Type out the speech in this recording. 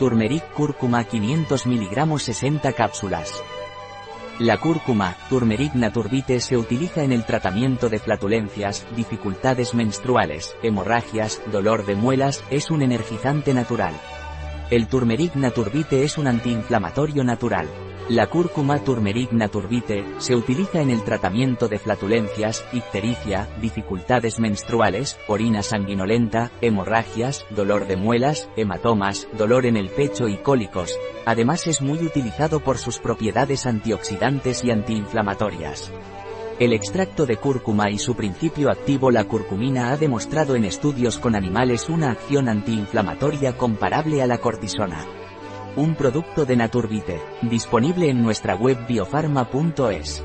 Turmeric cúrcuma 500 mg 60 cápsulas. La cúrcuma, Turmeric naturbite se utiliza en el tratamiento de flatulencias, dificultades menstruales, hemorragias, dolor de muelas, es un energizante natural. El Turmeric naturbite es un antiinflamatorio natural. La cúrcuma turmeric naturbite se utiliza en el tratamiento de flatulencias, ictericia, dificultades menstruales, orina sanguinolenta, hemorragias, dolor de muelas, hematomas, dolor en el pecho y cólicos. Además es muy utilizado por sus propiedades antioxidantes y antiinflamatorias. El extracto de cúrcuma y su principio activo la curcumina ha demostrado en estudios con animales una acción antiinflamatoria comparable a la cortisona. Un producto de Naturbite, disponible en nuestra web biofarma.es.